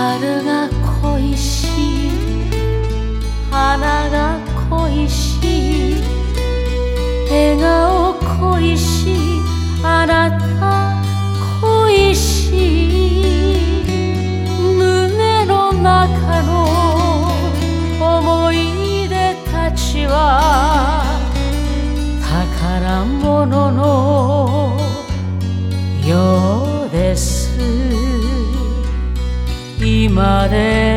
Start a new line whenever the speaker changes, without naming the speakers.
春が恋しい。花が恋しい。笑顔恋しい。あなた恋しい。胸の中の思い出たちは宝物のまで